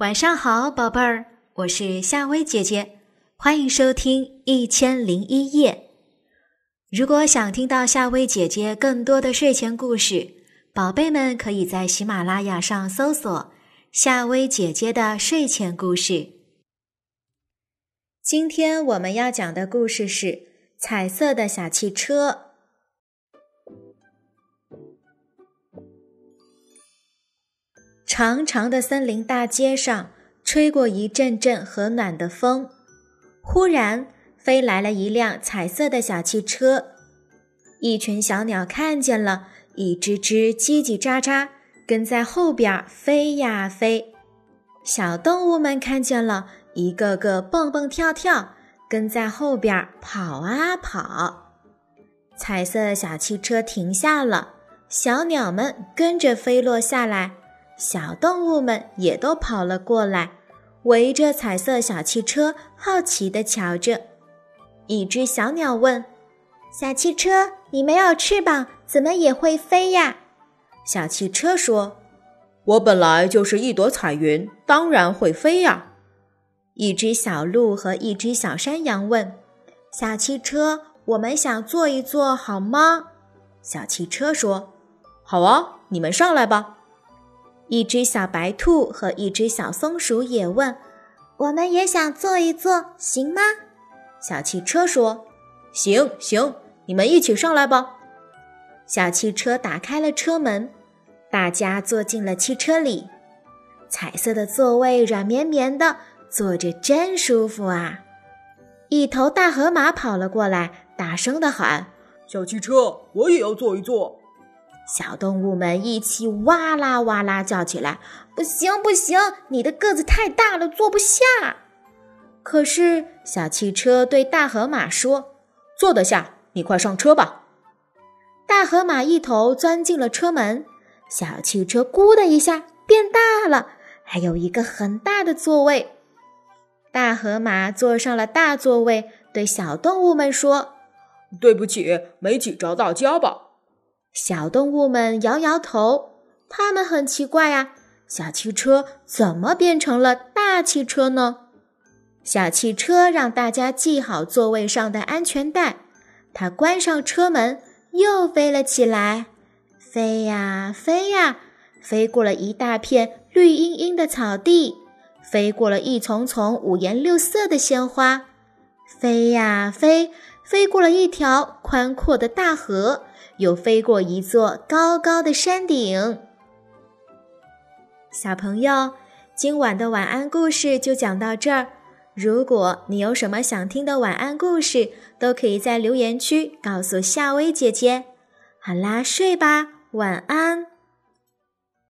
晚上好，宝贝儿，我是夏薇姐姐，欢迎收听《一千零一夜》。如果想听到夏薇姐姐更多的睡前故事，宝贝们可以在喜马拉雅上搜索“夏薇姐姐的睡前故事”。今天我们要讲的故事是《彩色的小汽车》。长长的森林大街上，吹过一阵阵和暖的风。忽然，飞来了一辆彩色的小汽车。一群小鸟看见了，一只只叽叽喳喳，跟在后边飞呀飞。小动物们看见了，一个个蹦蹦跳跳，跟在后边跑啊跑。彩色小汽车停下了，小鸟们跟着飞落下来。小动物们也都跑了过来，围着彩色小汽车，好奇地瞧着。一只小鸟问：“小汽车，你没有翅膀，怎么也会飞呀？”小汽车说：“我本来就是一朵彩云，当然会飞呀。”一只小鹿和一只小山羊问：“小汽车，我们想坐一坐，好吗？”小汽车说：“好啊，你们上来吧。”一只小白兔和一只小松鼠也问：“我们也想坐一坐，行吗？”小汽车说：“行行，你们一起上来吧。”小汽车打开了车门，大家坐进了汽车里。彩色的座位软绵绵的，坐着真舒服啊！一头大河马跑了过来，大声的喊：“小汽车，我也要坐一坐。”小动物们一起哇啦哇啦叫起来：“不行不行，你的个子太大了，坐不下。”可是小汽车对大河马说：“坐得下，你快上车吧。”大河马一头钻进了车门，小汽车“咕”的一下变大了，还有一个很大的座位。大河马坐上了大座位，对小动物们说：“对不起，没挤着大家吧？”小动物们摇摇头，他们很奇怪呀，小汽车怎么变成了大汽车呢？小汽车让大家系好座位上的安全带，它关上车门，又飞了起来，飞呀飞呀，飞过了一大片绿茵茵的草地，飞过了一丛丛五颜六色的鲜花，飞呀飞，飞过了一条宽阔的大河。又飞过一座高高的山顶。小朋友，今晚的晚安故事就讲到这儿。如果你有什么想听的晚安故事，都可以在留言区告诉夏薇姐姐。好啦，睡吧，晚安。